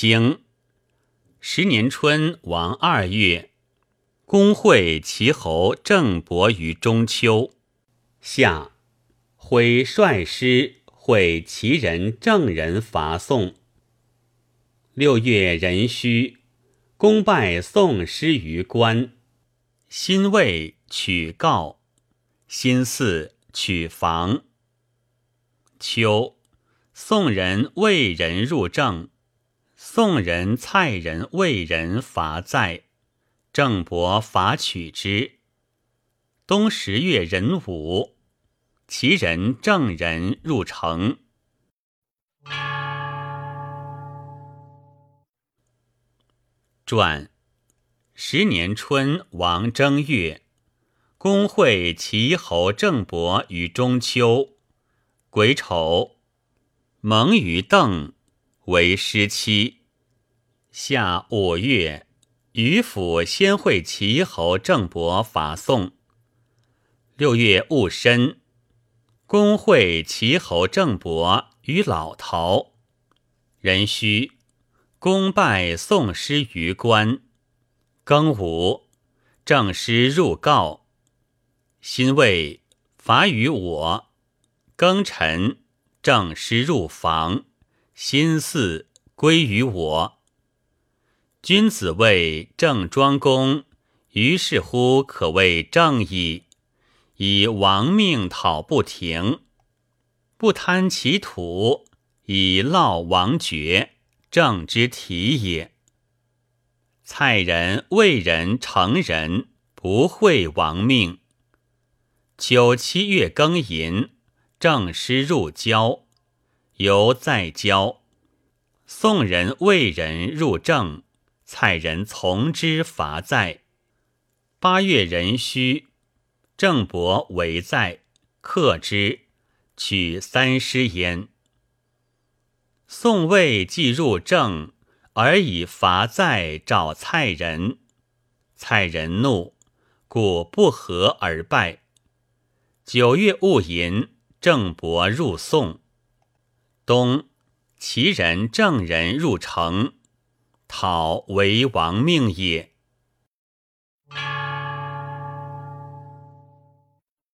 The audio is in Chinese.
经十年春，王二月，公会齐侯郑伯于中秋。夏，挥率师会齐人郑人伐宋。六月壬戌，公拜宋师于关。辛未，取告。辛巳，取房。秋，宋人、魏人入郑。宋人、蔡人、魏人伐在，郑伯伐取之。冬十月壬午，齐人、郑人入城。传十年春，王正月，公会齐侯郑伯于中秋，癸丑，蒙于邓。为师期，夏五月，于府先会齐侯郑伯伐宋。六月戊申，公会齐侯郑伯于老陶。壬戌，公拜宋师于关。庚午，郑师入告。辛未，伐于我。庚辰，郑师入房。心巳归于我。君子谓郑庄公，于是乎可谓正矣。以亡命讨不停，不贪其土，以劳王爵，正之体也。蔡人、魏人、成人不会亡命。九七月庚寅，郑师入郊。由在郊，宋人、魏人入郑，蔡人从之伐在。八月壬戌，郑伯为在，克之，取三师焉。宋魏既入郑，而以伐在找蔡人，蔡人怒，故不和而败。九月戊寅，郑伯入宋。东，齐人郑人入城，讨为王命也。